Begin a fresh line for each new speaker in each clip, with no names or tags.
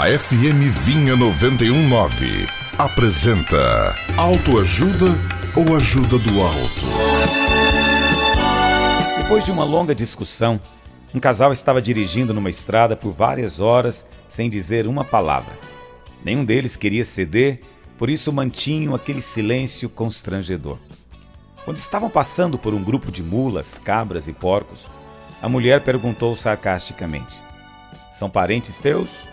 A FM Vinha 919 apresenta Autoajuda ou Ajuda do Alto.
Depois de uma longa discussão, um casal estava dirigindo numa estrada por várias horas sem dizer uma palavra. Nenhum deles queria ceder, por isso mantinham aquele silêncio constrangedor. Quando estavam passando por um grupo de mulas, cabras e porcos, a mulher perguntou sarcasticamente: São parentes teus?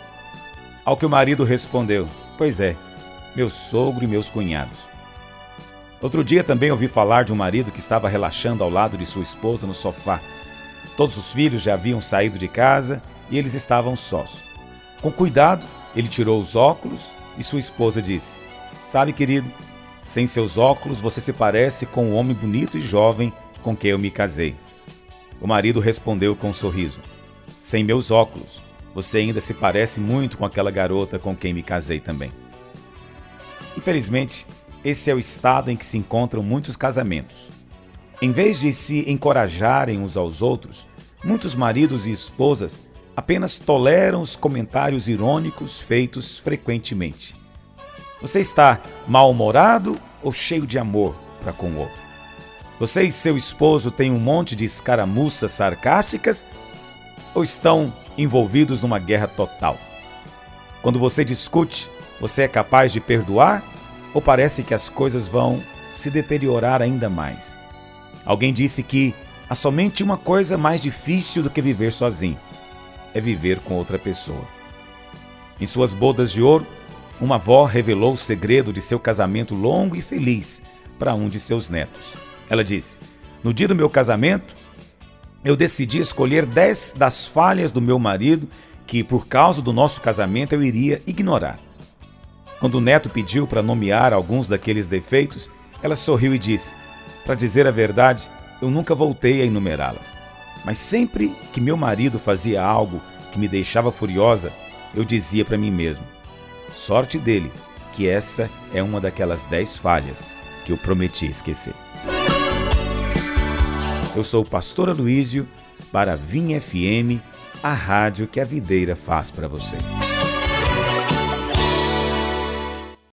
Ao que o marido respondeu: Pois é, meu sogro e meus cunhados. Outro dia também ouvi falar de um marido que estava relaxando ao lado de sua esposa no sofá. Todos os filhos já haviam saído de casa e eles estavam sós. Com cuidado, ele tirou os óculos e sua esposa disse: Sabe, querido, sem seus óculos você se parece com o homem bonito e jovem com quem eu me casei. O marido respondeu com um sorriso: Sem meus óculos, você ainda se parece muito com aquela garota com quem me casei também. Infelizmente, esse é o estado em que se encontram muitos casamentos. Em vez de se encorajarem uns aos outros, muitos maridos e esposas apenas toleram os comentários irônicos feitos frequentemente. Você está mal-humorado ou cheio de amor para com o outro? Você e seu esposo têm um monte de escaramuças sarcásticas ou estão envolvidos numa guerra total? Quando você discute, você é capaz de perdoar ou parece que as coisas vão se deteriorar ainda mais? Alguém disse que há somente uma coisa mais difícil do que viver sozinho: é viver com outra pessoa. Em suas bodas de ouro, uma avó revelou o segredo de seu casamento longo e feliz para um de seus netos. Ela disse: No dia do meu casamento, eu decidi escolher dez das falhas do meu marido que, por causa do nosso casamento, eu iria ignorar. Quando o neto pediu para nomear alguns daqueles defeitos, ela sorriu e disse: Para dizer a verdade, eu nunca voltei a enumerá-las. Mas sempre que meu marido fazia algo que me deixava furiosa, eu dizia para mim mesmo: Sorte dele, que essa é uma daquelas dez falhas que eu prometi esquecer. Eu sou o pastor Aloísio para a Vinha FM, a rádio que a videira faz para você.